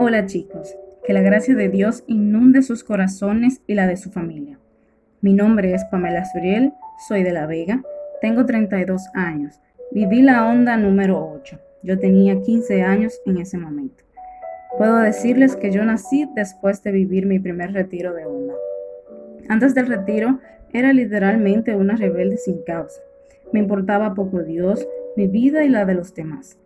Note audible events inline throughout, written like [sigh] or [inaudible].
Hola chicos, que la gracia de Dios inunde sus corazones y la de su familia. Mi nombre es Pamela Suriel, soy de La Vega, tengo 32 años, viví la onda número 8, yo tenía 15 años en ese momento. Puedo decirles que yo nací después de vivir mi primer retiro de onda. Antes del retiro era literalmente una rebelde sin causa. Me importaba poco Dios, mi vida y la de los demás.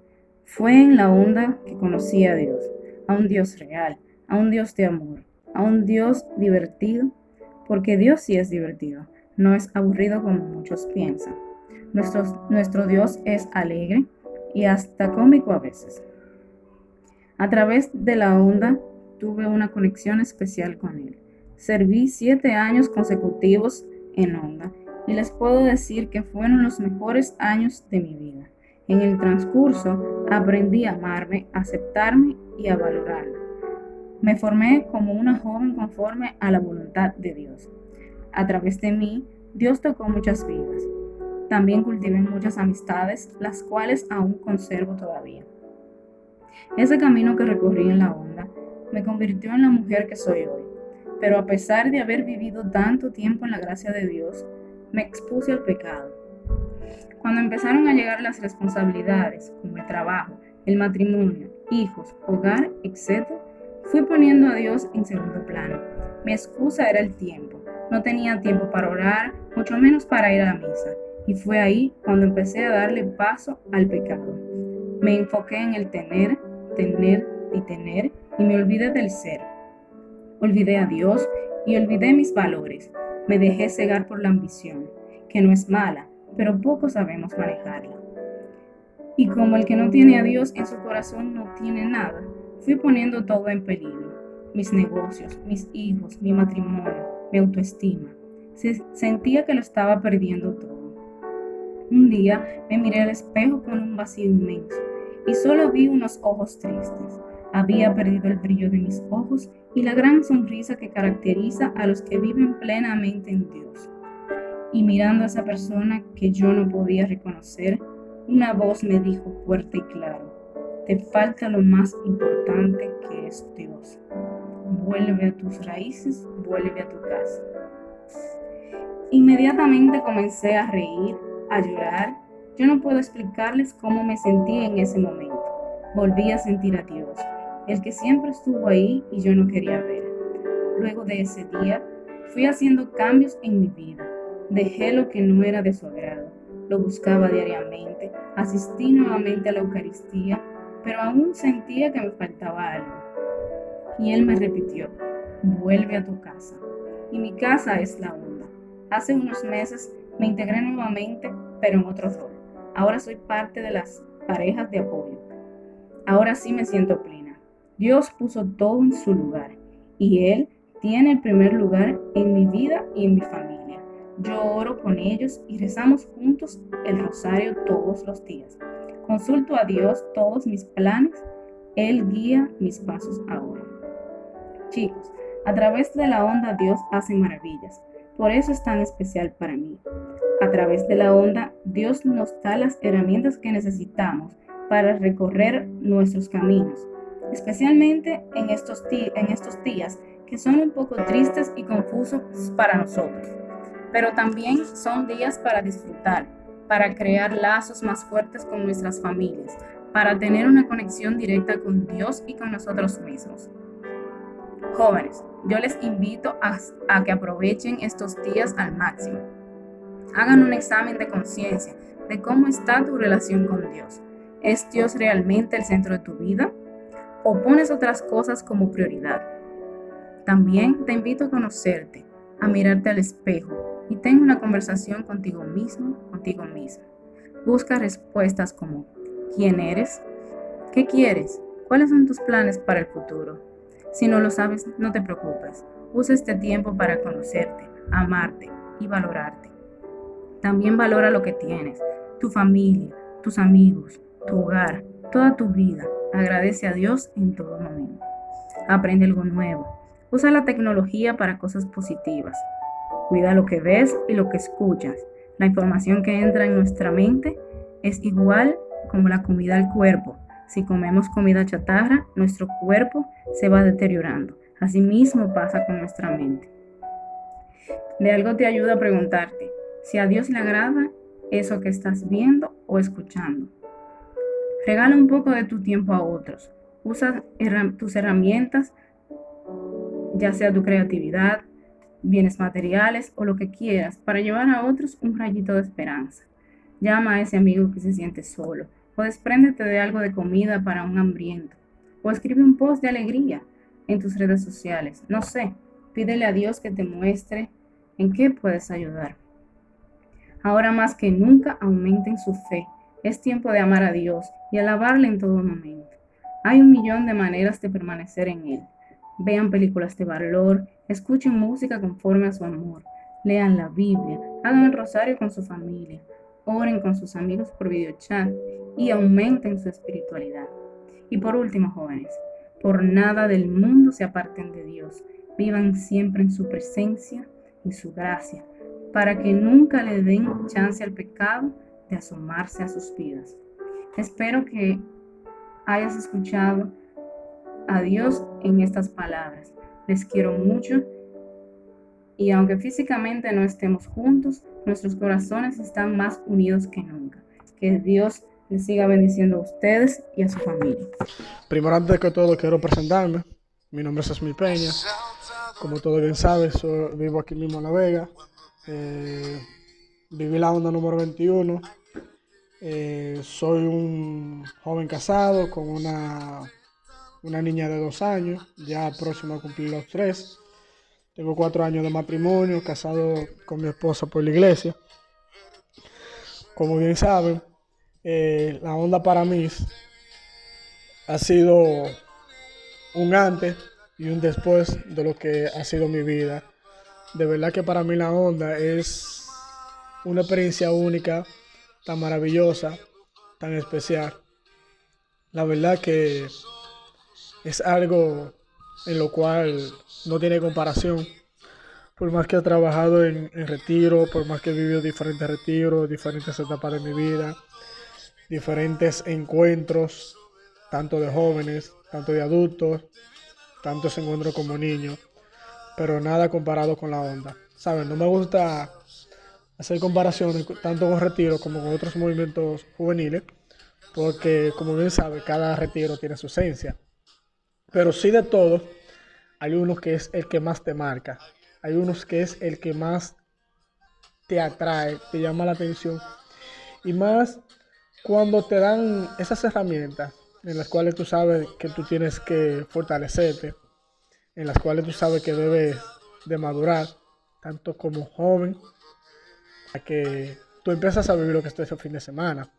Fue en la onda que conocí a Dios, a un Dios real, a un Dios de amor, a un Dios divertido, porque Dios sí es divertido, no es aburrido como muchos piensan. Nuestro, nuestro Dios es alegre y hasta cómico a veces. A través de la onda tuve una conexión especial con Él. Serví siete años consecutivos en onda y les puedo decir que fueron los mejores años de mi vida. En el transcurso aprendí a amarme, a aceptarme y a valorarme. Me formé como una joven conforme a la voluntad de Dios. A través de mí, Dios tocó muchas vidas. También cultivé muchas amistades, las cuales aún conservo todavía. Ese camino que recorrí en la onda me convirtió en la mujer que soy hoy. Pero a pesar de haber vivido tanto tiempo en la gracia de Dios, me expuse al pecado. Cuando empezaron a llegar las responsabilidades, como el trabajo, el matrimonio, hijos, hogar, etc., fui poniendo a Dios en segundo plano. Mi excusa era el tiempo. No tenía tiempo para orar, mucho menos para ir a la misa. Y fue ahí cuando empecé a darle paso al pecado. Me enfoqué en el tener, tener y tener y me olvidé del ser. Olvidé a Dios y olvidé mis valores. Me dejé cegar por la ambición, que no es mala, pero poco sabemos manejarla. Y como el que no tiene a Dios en su corazón no tiene nada, fui poniendo todo en peligro. Mis negocios, mis hijos, mi matrimonio, mi autoestima. Se sentía que lo estaba perdiendo todo. Un día me miré al espejo con un vacío inmenso y solo vi unos ojos tristes. Había perdido el brillo de mis ojos y la gran sonrisa que caracteriza a los que viven plenamente en Dios y mirando a esa persona que yo no podía reconocer, una voz me dijo fuerte y claro, te falta lo más importante que es Dios. Vuelve a tus raíces, vuelve a tu casa. Inmediatamente comencé a reír, a llorar. Yo no puedo explicarles cómo me sentí en ese momento. Volví a sentir a Dios, el que siempre estuvo ahí y yo no quería ver. Luego de ese día, fui haciendo cambios en mi vida Dejé lo que no era de su agrado. Lo buscaba diariamente, asistí nuevamente a la Eucaristía, pero aún sentía que me faltaba algo. Y él me repitió, vuelve a tu casa. Y mi casa es la onda. Hace unos meses me integré nuevamente, pero en otro rol. Ahora soy parte de las parejas de apoyo. Ahora sí me siento plena. Dios puso todo en su lugar y Él tiene el primer lugar en mi vida y en mi familia. Yo oro con ellos y rezamos juntos el rosario todos los días. Consulto a Dios todos mis planes. Él guía mis pasos ahora. Chicos, a través de la onda Dios hace maravillas. Por eso es tan especial para mí. A través de la onda Dios nos da las herramientas que necesitamos para recorrer nuestros caminos, especialmente en estos, en estos días que son un poco tristes y confusos para nosotros pero también son días para disfrutar, para crear lazos más fuertes con nuestras familias, para tener una conexión directa con Dios y con nosotros mismos. Jóvenes, yo les invito a, que aprovechen estos días al máximo. Hagan un examen de conciencia de cómo está tu relación con Dios. ¿Es Dios realmente el centro de tu vida? ¿O pones otras cosas como prioridad? También te invito a conocerte, a mirarte al espejo y ten una conversación contigo mismo, contigo mismo. Busca respuestas como ¿quién eres? ¿Qué quieres? ¿Cuáles son tus planes para el futuro? Si no lo sabes, no te preocupes. Usa este tiempo para conocerte, amarte y valorarte. También valora lo que tienes, tu familia, tus amigos, tu hogar, toda tu vida. Agradece a Dios en todo momento. Aprende algo nuevo. Usa la tecnología para cosas positivas. Cuida lo que ves y lo que escuchas. La información que entra en nuestra mente es igual como la comida al cuerpo. Si comemos comida chatarra, nuestro cuerpo se va deteriorando. Asimismo pasa con nuestra mente. De algo te ayuda a preguntarte si a Dios le agrada eso que estás viendo o escuchando. Regala un poco de tu tiempo a otros. Usa tus herramientas, ya sea tu creatividad, bienes materiales o lo que quieras, para llevar a otros un rayito de esperanza. Llama a ese amigo que se siente solo, o despréndete de algo de comida para un hambriento, o escribe un post de alegría en tus redes sociales. No sé, pídele a Dios que te muestre en qué puedes ayudar. Ahora más que nunca aumenten su fe. Es tiempo de amar a Dios y alabarle en todo momento. Hay un millón de maneras de permanecer en Él. Vean películas de valor, escuchen música conforme a su amor, lean la Biblia, hagan el rosario con su familia, oren con sus amigos por videochat y aumenten su espiritualidad. Y por último, jóvenes, por nada del mundo se aparten de Dios. Vivan siempre en su presencia y su gracia, para que nunca le den chance al pecado de asomarse a sus vidas. Espero que hayas escuchado a Dios en estas palabras. Les quiero mucho y aunque físicamente no estemos juntos, nuestros corazones están más unidos que nunca. Que Dios les siga bendiciendo a ustedes y a su familia. Primero, antes que todo, quiero presentarme. Mi nombre es Esmi Peña. Como todo bien sabes, vivo aquí mismo en La Vega. Eh, viví la onda número 21. Eh, soy un joven casado con una, una niña de dos años, ya próximo a cumplir los tres. Tengo cuatro años de matrimonio, casado con mi esposa por la iglesia. Como bien saben, eh, la onda para mí ha sido un antes y un después de lo que ha sido mi vida de verdad que para mí la onda es una experiencia única, tan maravillosa, tan especial. La verdad que es algo en lo cual no tiene comparación. Por más que he trabajado en, retiro, por más que he vivido diferentes retiros, diferentes etapas de mi vida, diferentes encuentros, tanto de jóvenes, tanto de adultos, tantos encuentros como niños pero nada comparado con la onda. ¿Saben? No me gusta hacer comparaciones tanto con retiro como con otros movimientos juveniles, porque como bien sabe, cada retiro tiene su esencia. Pero sí de todos, hay uno que es el que más te marca, hay unos que es el que más te atrae, te llama la atención, y más cuando te dan esas herramientas en las cuales tú sabes que tú tienes que fortalecerte, en las cuales tú sabes que debes de madurar, tanto como joven, a que tú empiezas a vivir lo que es ese fin de semana,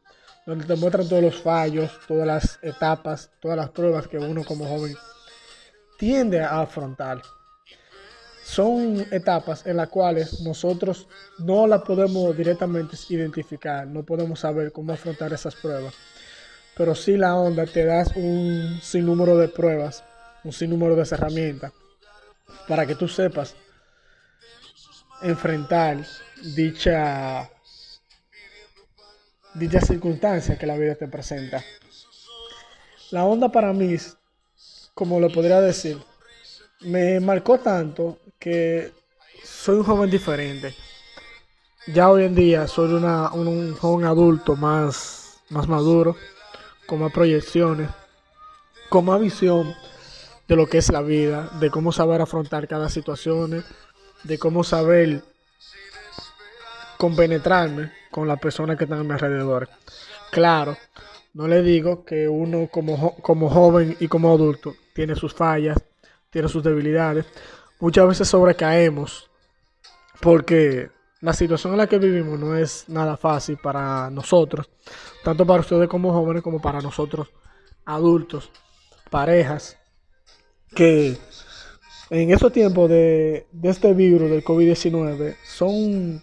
donde te muestran todos los fallos, todas las etapas, todas las pruebas que uno como joven tiende a afrontar. Son etapas en las cuales nosotros no las podemos directamente identificar, no podemos saber cómo afrontar esas pruebas, pero si la onda te das un sinnúmero de pruebas un sinnúmero de herramientas para que tú sepas enfrentar dicha dicha circunstancia que la vida te presenta. La onda para mí, como lo podría decir, me marcó tanto que soy un joven diferente. Ya hoy en día soy una, un, joven adulto más, más maduro, con más proyecciones, con más visión de lo que es la vida, de cómo saber afrontar cada situación, de cómo saber compenetrarme con las personas que están a mi alrededor. Claro, no le digo que uno como, como joven y como adulto tiene sus fallas, tiene sus debilidades. Muchas veces sobrecaemos porque la situación en la que vivimos no es nada fácil para nosotros, tanto para ustedes como jóvenes como para nosotros adultos, parejas, que en estos tiempos de, este virus del COVID-19 son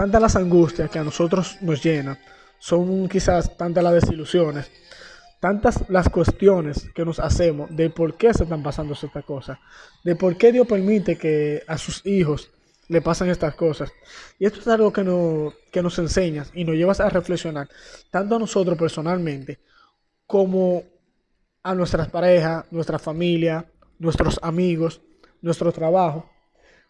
tantas las angustias que a nosotros nos llenan, son quizás tantas las desilusiones, tantas las cuestiones que nos hacemos de por qué se están pasando estas cosas, de por qué Dios permite que a sus hijos le pasan estas cosas. Y esto es algo que, que nos enseñas y nos llevas a reflexionar, tanto a nosotros personalmente como a nuestras parejas, nuestra familia, nuestros amigos, nuestro trabajo.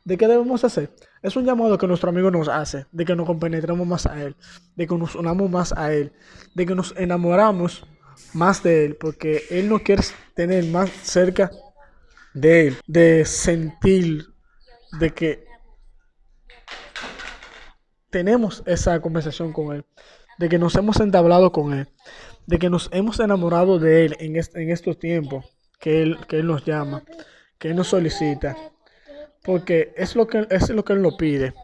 ¿De qué debemos hacer? Es un llamado que nuestro amigo nos hace, de que nos compenetremos más a Él, de que nos unamos más a Él, de que nos enamoramos más de Él, porque Él no quiere tener más cerca de Él, de sentir, de que tenemos esa conversación con Él, de que nos hemos entablado con Él, de que nos hemos enamorado de Él en, en estos tiempos que él, que él nos llama, que Él nos solicita porque es lo que, es lo que él nos pide.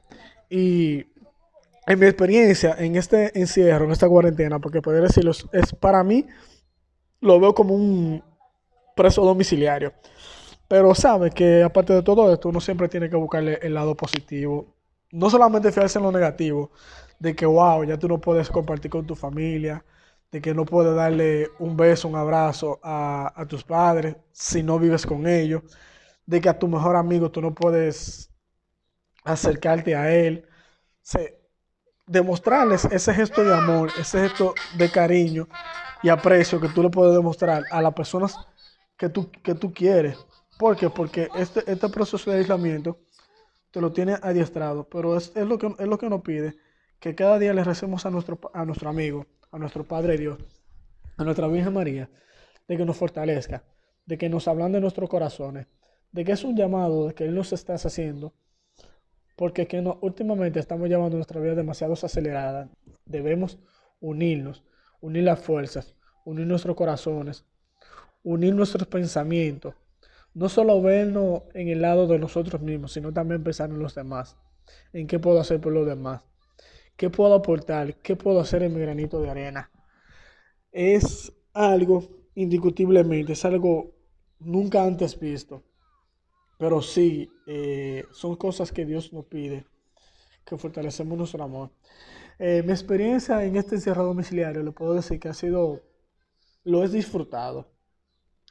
Y en mi experiencia, en este encierro, en esta cuarentena, porque poder decirlo, es para mí, lo veo como un preso domiciliario. Pero sabe que aparte de todo esto, uno siempre tiene que buscarle el lado positivo. No solamente fijarse en lo negativo, de que wow, ya tú no puedes compartir con tu familia, de que no puedes darle un beso, un abrazo a, a tus padres si no vives con ellos de que a tu mejor amigo tú no puedes acercarte a él. demostrarles ese gesto de amor, ese gesto de cariño y aprecio que tú le puedes demostrar a las personas que tú, que tú quieres. ¿Por qué? Porque este, este proceso de aislamiento te lo tiene adiestrado, pero es, lo, que, es lo que nos pide, que cada día le recemos a nuestro, a nuestro amigo, a nuestro Padre Dios, a nuestra Virgen María, de que nos fortalezca, de que nos hablan de nuestros corazones, de que es un llamado que Él nos está haciendo, porque que últimamente estamos llevando nuestra vida demasiado acelerada. Debemos unirnos, unir las fuerzas, unir nuestros corazones, unir nuestros pensamientos. No solo vernos en el lado de nosotros mismos, sino también pensar en los demás. ¿En qué puedo hacer por los demás? ¿Qué puedo aportar? ¿Qué puedo hacer en mi granito de arena? Es algo, indiscutiblemente, es algo nunca antes visto. Pero sí, eh, son cosas que Dios nos pide, que fortalecemos nuestro amor. Eh, mi experiencia en este encierro domiciliario, le puedo decir que ha sido, lo he disfrutado,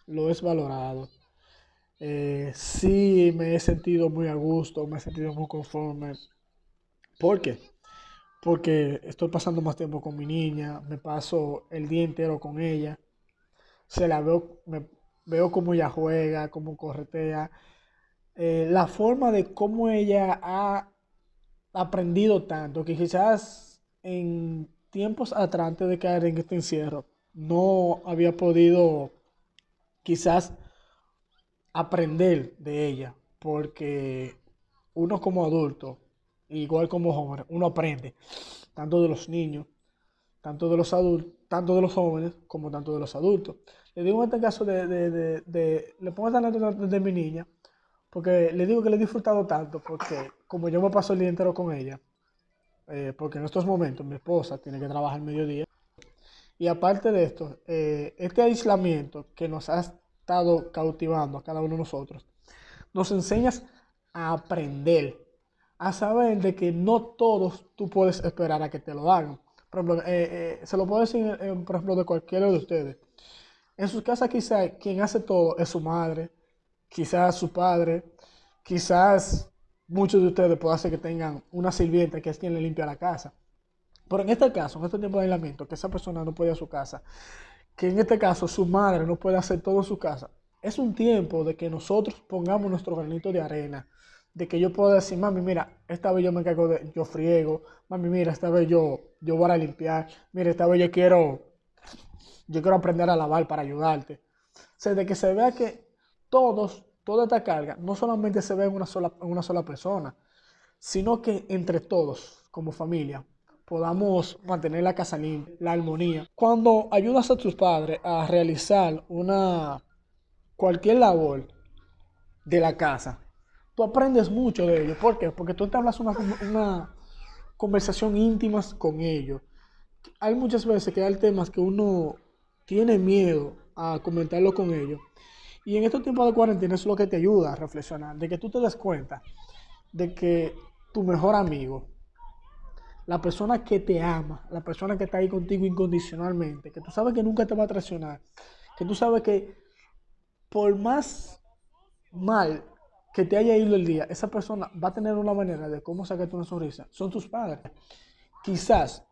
lo he valorado. Eh, sí me he sentido muy a gusto, me he sentido muy conforme. ¿Por qué? Porque estoy pasando más tiempo con mi niña, me paso el día entero con ella, se la veo, me, veo cómo ella juega, cómo corretea eh, la forma de cómo ella ha aprendido tanto, que quizás en tiempos atrás, antes de caer en este encierro, no había podido quizás aprender de ella, porque uno como adulto, igual como joven, uno aprende, tanto de los niños, tanto de los adultos, tanto de los jóvenes como tanto de los adultos. Le digo en este caso de, de, de, le pongo esta anécdota de mi niña, porque le digo que le he disfrutado tanto, porque como yo me paso el día entero con ella, eh, porque en estos momentos mi esposa tiene que trabajar el mediodía, y aparte de esto, eh, este aislamiento que nos ha estado cautivando a cada uno de nosotros, nos enseñas a aprender, a saber de que no todos tú puedes esperar a que te lo hagan. Por ejemplo, eh, se lo puedo decir, por ejemplo, de cualquiera de ustedes. En su casa quizá quien hace todo es su madre, quizás su padre, quizás muchos de ustedes puedan ser que tengan una sirvienta que es quien le limpia la casa. Pero en este caso, en este tiempo de aislamiento, que esa persona no puede ir a su casa, que en este caso su madre no puede hacer todo en su casa, es un tiempo de que nosotros pongamos nuestro granito de arena, de que yo pueda decir, mami, mira, esta vez yo me encargo de, yo friego, mami, mira, esta vez yo, yo voy a limpiar, mira, esta vez yo quiero, yo quiero aprender a lavar para ayudarte. O sea, de que se vea que todos, toda esta carga, no solamente se ve en una sola, en una sola persona, sino que entre todos, como familia, podamos mantener la casa limpia, la armonía. Cuando ayudas a tus padres a realizar una cualquier labor de la casa, tú aprendes mucho de ellos. ¿Por qué? Porque tú te una, una conversación íntima con ellos. Hay muchas veces que hay temas que uno tiene miedo a comentarlo con ellos. Y en estos tiempos de cuarentena es lo que te ayuda a reflexionar, de que tú te des cuenta de que tu mejor amigo, la persona que te ama, la persona que está ahí contigo incondicionalmente, que tú sabes que nunca te va a traicionar, que tú sabes que por más mal que te haya ido el día, esa persona va a tener una manera de cómo sacarte una sonrisa. Son tus padres. Quizás,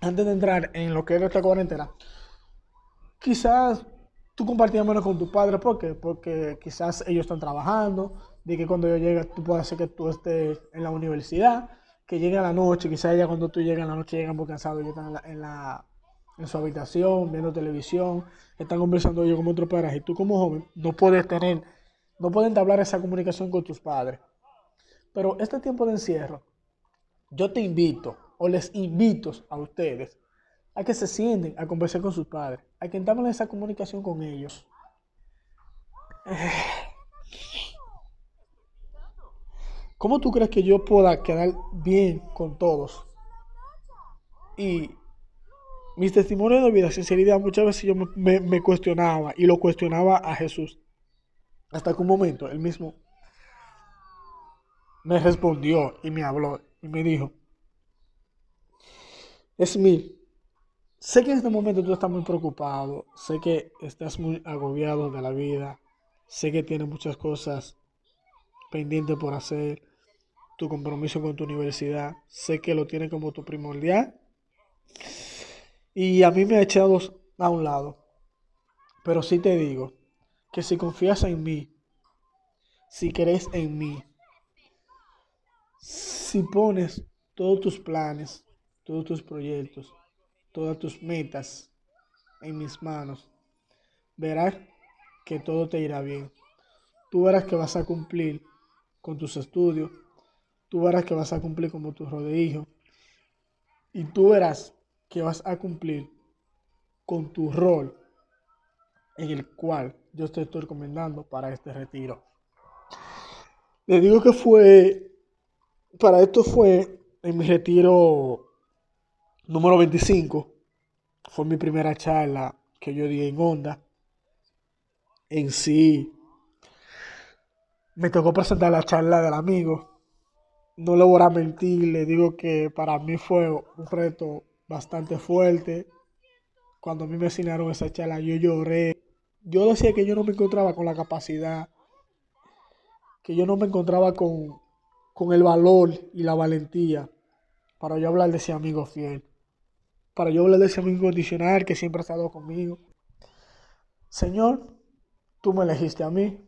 antes de entrar en lo que es esta cuarentena, quizás tú compartías menos con tu padre. ¿Por qué? Porque quizás ellos están trabajando, de que cuando yo llegue tú puedes hacer que tú estés en la universidad, que llegue a la noche, quizás ya cuando tú llegas a la noche llegan muy cansados, y están en, la, en, su habitación, viendo televisión, están conversando ellos con otros padres y tú como joven no puedes tener, no pueden entablar esa comunicación con tus padres. Pero este tiempo de encierro, yo te invito o les invito a ustedes a que se sienten a conversar con sus padres, a que entablen esa comunicación con ellos. [sighs] ¿Cómo tú crees que yo pueda quedar bien con todos? Y mis testimonios de vida, sinceridad, muchas veces yo me, cuestionaba y lo cuestionaba a Jesús. Hasta que un momento él mismo me respondió y me habló y me dijo, es mi, sé que en este momento tú estás muy preocupado, sé que estás muy agobiado de la vida, sé que tienes muchas cosas pendientes por hacer, tu compromiso con tu universidad, sé que lo tienes como tu primordial. Y a mí me ha echado a un lado. Pero sí te digo que si confías en mí, si crees en mí, si pones todos tus planes, todos tus proyectos, todas tus metas en mis manos, verás que todo te irá bien. Tú verás que vas a cumplir con tus estudios, tú verás que vas a cumplir como tu hijo. Y tú verás que vas a cumplir con tu rol en el cual yo te estoy recomendando para este retiro. Le digo que fue, para esto fue en mi retiro número 25. Fue mi primera charla que yo di en Onda. En sí, me tocó presentar la charla del amigo no le voy a mentir, le digo que para mí fue un reto bastante fuerte. Cuando a mí me asignaron esa charla, yo lloré. Yo decía que yo no me encontraba con la capacidad, que yo no me encontraba con, con el valor y la valentía para yo hablar de ese amigo fiel, para yo hablar de ese amigo incondicional que siempre ha estado conmigo. Señor, tú me elegiste a mí,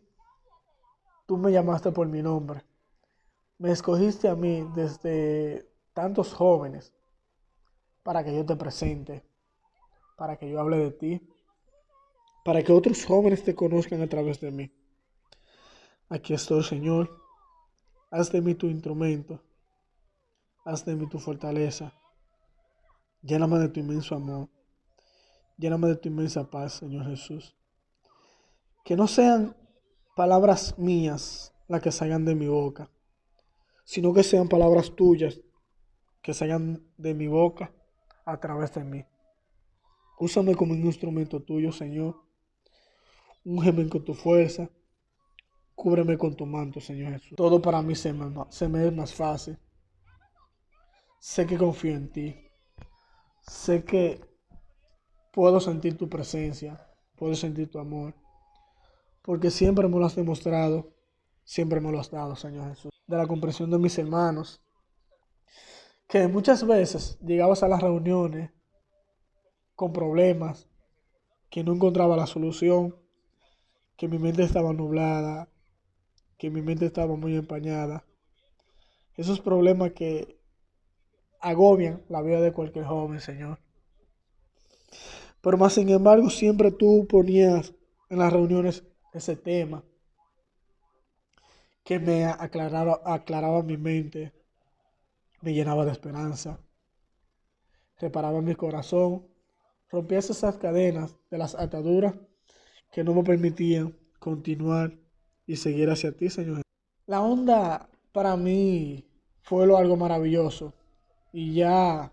tú me llamaste por mi nombre. Me escogiste a mí desde tantos jóvenes para que yo te presente, para que yo hable de ti, para que otros jóvenes te conozcan a través de mí. Aquí estoy, Señor. Haz de mí tu instrumento. Haz de mí tu fortaleza. Lléname de tu inmenso amor. Lléname de tu inmensa paz, Señor Jesús. Que no sean palabras mías las que salgan de mi boca, sino que sean palabras tuyas que salgan de mi boca a través de mí. Úsame como un instrumento tuyo, Señor. Úngeme con tu fuerza. Cúbreme con tu manto, Señor Jesús. Todo para mí se me, se me es más fácil. Sé que confío en ti. Sé que puedo sentir tu presencia. Puedo sentir tu amor. Porque siempre me lo has demostrado. Siempre me lo has dado, Señor Jesús de la comprensión de mis hermanos, que muchas veces llegabas a las reuniones con problemas, que no encontraba la solución, que mi mente estaba nublada, que mi mente estaba muy empañada. Esos problemas que agobian la vida de cualquier joven, Señor. Pero más sin embargo, siempre tú ponías en las reuniones ese tema que me aclaraba, aclaraba mi mente, me llenaba de esperanza, reparaba mi corazón, rompía esas cadenas de las ataduras que no me permitían continuar y seguir hacia ti, Señor. La onda para mí fue lo algo maravilloso y ya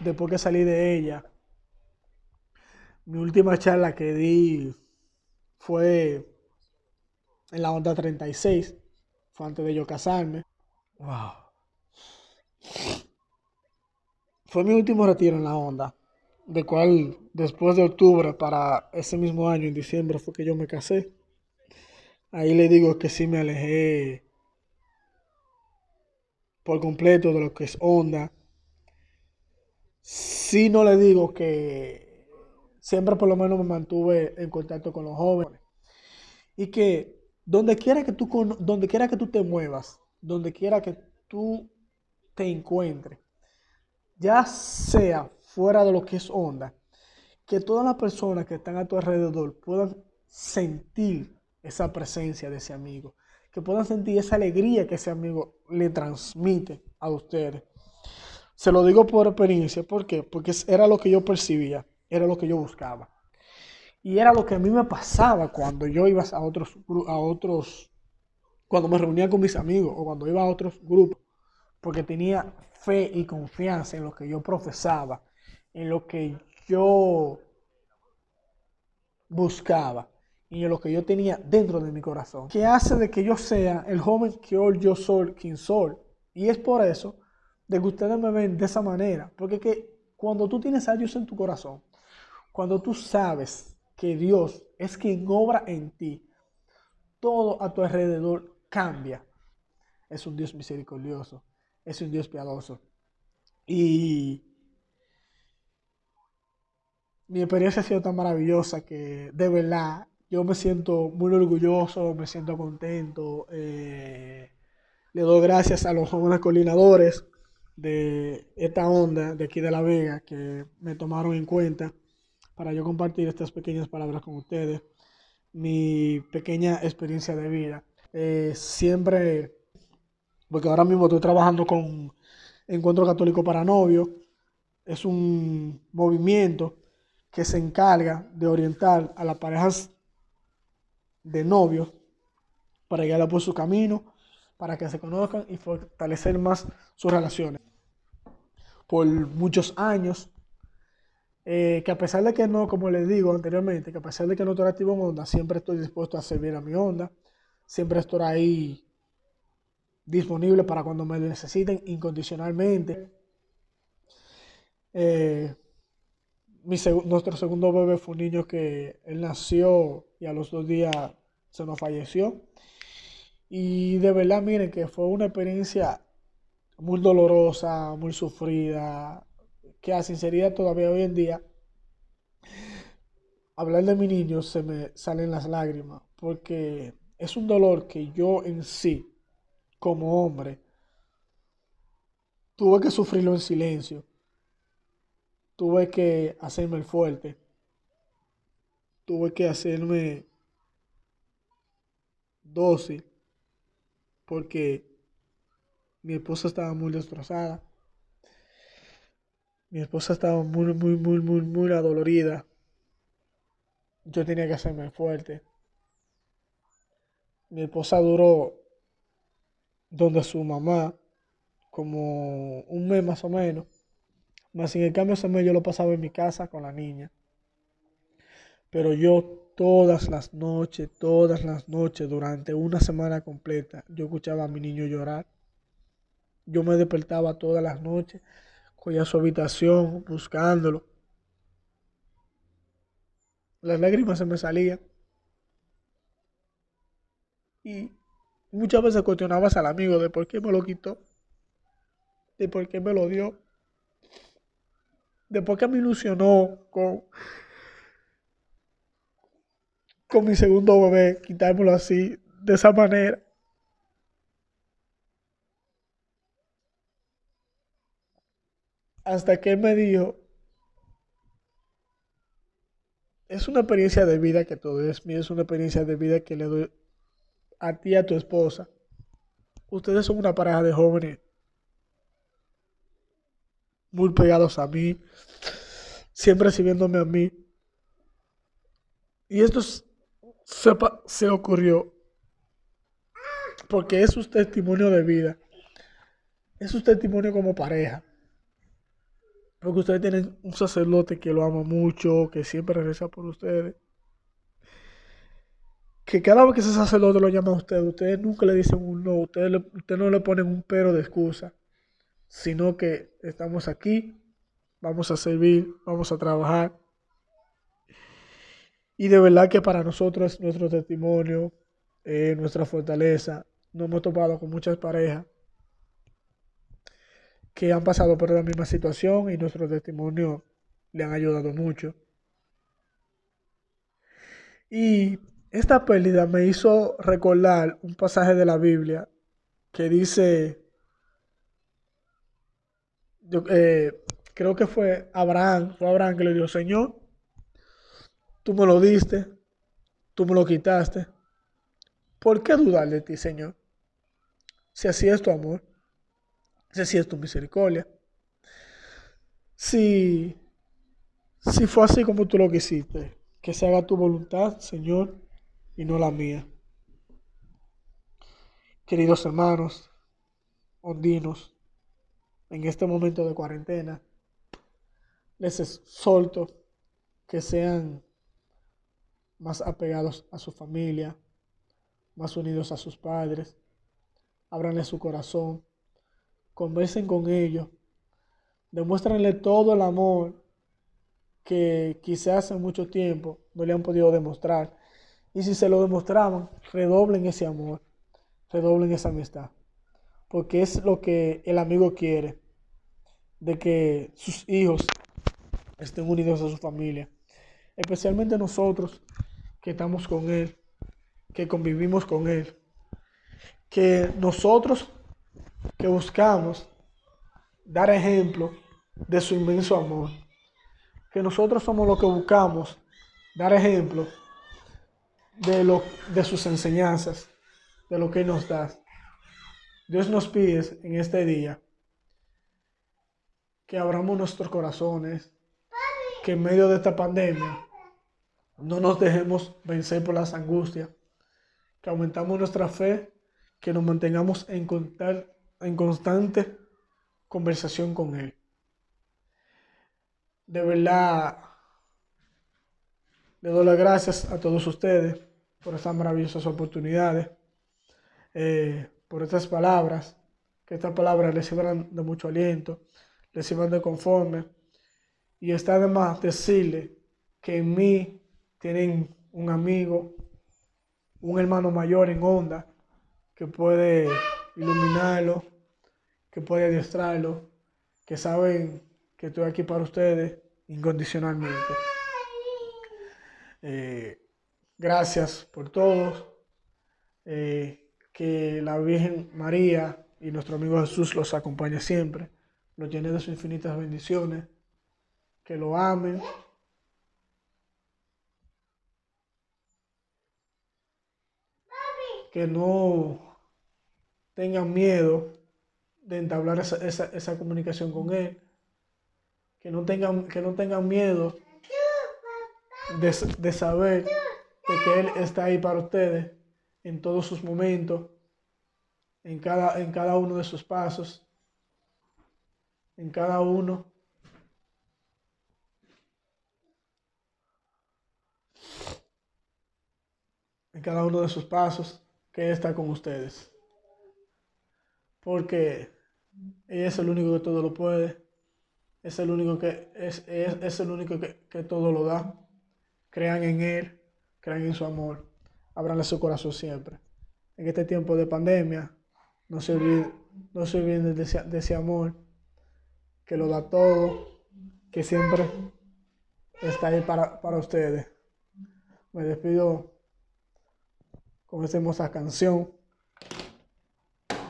después que salí de ella, mi última charla que di fue en la onda 36. Fue antes de yo casarme. Wow. Fue mi último retiro en la onda. De cual después de octubre para ese mismo año, en diciembre, fue que yo me casé. Ahí le digo que sí me alejé por completo de lo que es onda. Sí no le digo que siempre por lo menos me mantuve en contacto con los jóvenes. Y que donde quiera que tú, donde quiera que tú te muevas, donde quiera que tú te encuentres, ya sea fuera de lo que es onda, que todas las personas que están a tu alrededor puedan sentir esa presencia de ese amigo, que puedan sentir esa alegría que ese amigo le transmite a ustedes. Se lo digo por experiencia, ¿por qué? Porque era lo que yo percibía, era lo que yo buscaba. Y era lo que a mí me pasaba cuando yo iba a otros, a otros, cuando me reunía con mis amigos o cuando iba a otros grupos, porque tenía fe y confianza en lo que yo profesaba, en lo que yo buscaba y en lo que yo tenía dentro de mi corazón, que hace de que yo sea el joven que hoy yo soy, quien soy. Y es por eso de que ustedes me ven de esa manera, porque que cuando tú tienes a Dios en tu corazón, cuando tú sabes que Dios es quien obra en ti, todo a tu alrededor cambia. Es un Dios misericordioso, es un Dios piadoso. Y mi experiencia ha sido tan maravillosa que de verdad yo me siento muy orgulloso, me siento contento. Eh, le doy gracias a los jóvenes coordinadores de esta onda de aquí de La Vega que me tomaron en cuenta para yo compartir estas pequeñas palabras con ustedes, mi pequeña experiencia de vida. Eh, siempre, porque ahora mismo estoy trabajando con Encuentro Católico para Novios, es un movimiento que se encarga de orientar a las parejas de novios para guiarla por su camino, para que se conozcan y fortalecer más sus relaciones. Por muchos años eh, que a pesar de que no, como les digo anteriormente, que a pesar de que no estoy activo en onda, siempre estoy dispuesto a servir a mi onda, siempre estoy ahí disponible para cuando me necesiten incondicionalmente. Eh, nuestro segundo bebé fue un niño que él nació y a los dos días se nos falleció. Y de verdad, miren que fue una experiencia muy dolorosa, muy sufrida, que a sinceridad todavía hoy en día, hablar de mi niño se me salen las lágrimas, porque es un dolor que yo en sí, como hombre, tuve que sufrirlo en silencio, tuve que hacerme fuerte, tuve que hacerme dócil, porque mi esposa estaba muy destrozada mi esposa estaba muy, muy, muy, muy, muy adolorida. Yo tenía que hacerme fuerte. Mi esposa duró donde su mamá, como un mes más o menos. Más sin el cambio ese mes yo lo pasaba en mi casa con la niña. Pero yo todas las noches, todas las noches, durante una semana completa, yo escuchaba a mi niño llorar. Yo me despertaba todas las noches a su habitación buscándolo. Las lágrimas se me salían. Y muchas veces cuestionabas al amigo de por qué me lo quitó, de por qué me lo dio, de por qué me ilusionó con, con mi segundo bebé, quitármelo así, de esa manera. hasta que él me dijo, es una experiencia de vida que todo es mío, es una experiencia de vida que le doy a ti y a tu esposa. Ustedes son una pareja de jóvenes muy pegados a mí, siempre sirviéndome a mí. Y esto sepa, se ocurrió porque es su testimonio de vida, es su testimonio como pareja. Porque ustedes tienen un sacerdote que lo ama mucho, que siempre regresa por ustedes. Que cada vez que ese sacerdote lo llama a ustedes, ustedes nunca le dicen un no, ustedes, ustedes no le ponen un pero de excusa, sino que estamos aquí, vamos a servir, vamos a trabajar. Y de verdad que para nosotros es nuestro testimonio, nuestra fortaleza. Nos hemos topado con muchas parejas que han pasado por la misma situación y nuestro testimonio le han ayudado mucho. Y esta pérdida me hizo recordar un pasaje de la Biblia que dice, yo, eh, creo que fue Abraham, fue Abraham que le dijo, Señor, tú me lo diste, tú me lo quitaste. ¿Por qué dudar de ti, Señor? Si así es tu amor, si así es tu misericordia, si, si fue así como tú lo quisiste, que se haga tu voluntad, Señor, y no la mía. Queridos hermanos, ondinos, en este momento de cuarentena, les exhorto que sean más apegados a su familia, más unidos a sus padres, ábranle su corazón, conversen con ellos, demuéstrenle todo el amor que quizás hace mucho tiempo no le han podido demostrar. Y si se lo demostraban, redoblen ese amor, redoblen esa amistad. Porque es lo que el amigo quiere, de que sus hijos estén unidos a su familia. Especialmente nosotros que estamos con Él, que convivimos con Él. Que nosotros que buscamos dar ejemplo de su inmenso amor. Que nosotros somos los que buscamos dar ejemplo de, lo, de sus enseñanzas, de lo que nos da. Dios nos pide en este día que abramos nuestros corazones, que en medio de esta pandemia no nos dejemos vencer por las angustias, que aumentamos nuestra fe, que nos mantengamos en, en constante conversación con Él. De verdad, le doy las gracias a todos ustedes por estas maravillosas oportunidades, eh, por estas palabras, que estas palabras les sirvan de mucho aliento, les sirvan de conforme. Y está de más decirle que en mí tienen un amigo, un hermano mayor en onda, que puede iluminarlo, que puede adiestrarlo, que saben que estoy aquí para ustedes incondicionalmente. Eh, gracias por todos. Eh, que la Virgen María y nuestro amigo Jesús los acompañe siempre, los llene de sus infinitas bendiciones, que lo amen. Que no tengan miedo de entablar esa, comunicación con Él. Que no tengan, que no tengan miedo de, saber que Él está ahí para ustedes en todos sus momentos, en cada, en cada uno de sus pasos, en cada uno. En cada uno de sus pasos, que está con ustedes. Porque Él es el único que todo lo puede. Es el único que, es, es, el único que, que todo lo da. Crean en Él, crean en su amor, abranle su corazón siempre. En este tiempo de pandemia, no se olviden, de, ese, amor que lo da todo, que siempre está ahí para, para ustedes. Me despido con esta hermosa canción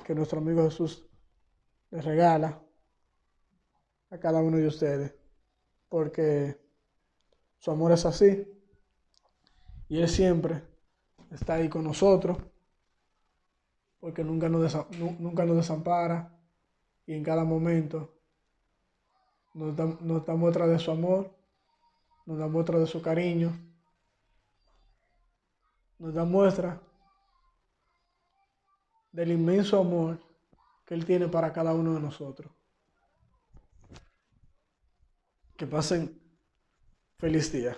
que nuestro amigo Jesús les regala a cada uno de ustedes, porque su amor es así. Y Él siempre está ahí con nosotros, porque nunca nos, nunca nos desampara y en cada momento nos da, nos da muestra de su amor, nos da muestra de su cariño, nos da muestra del inmenso amor que Él tiene para cada uno de nosotros. Que pasen Feliz día.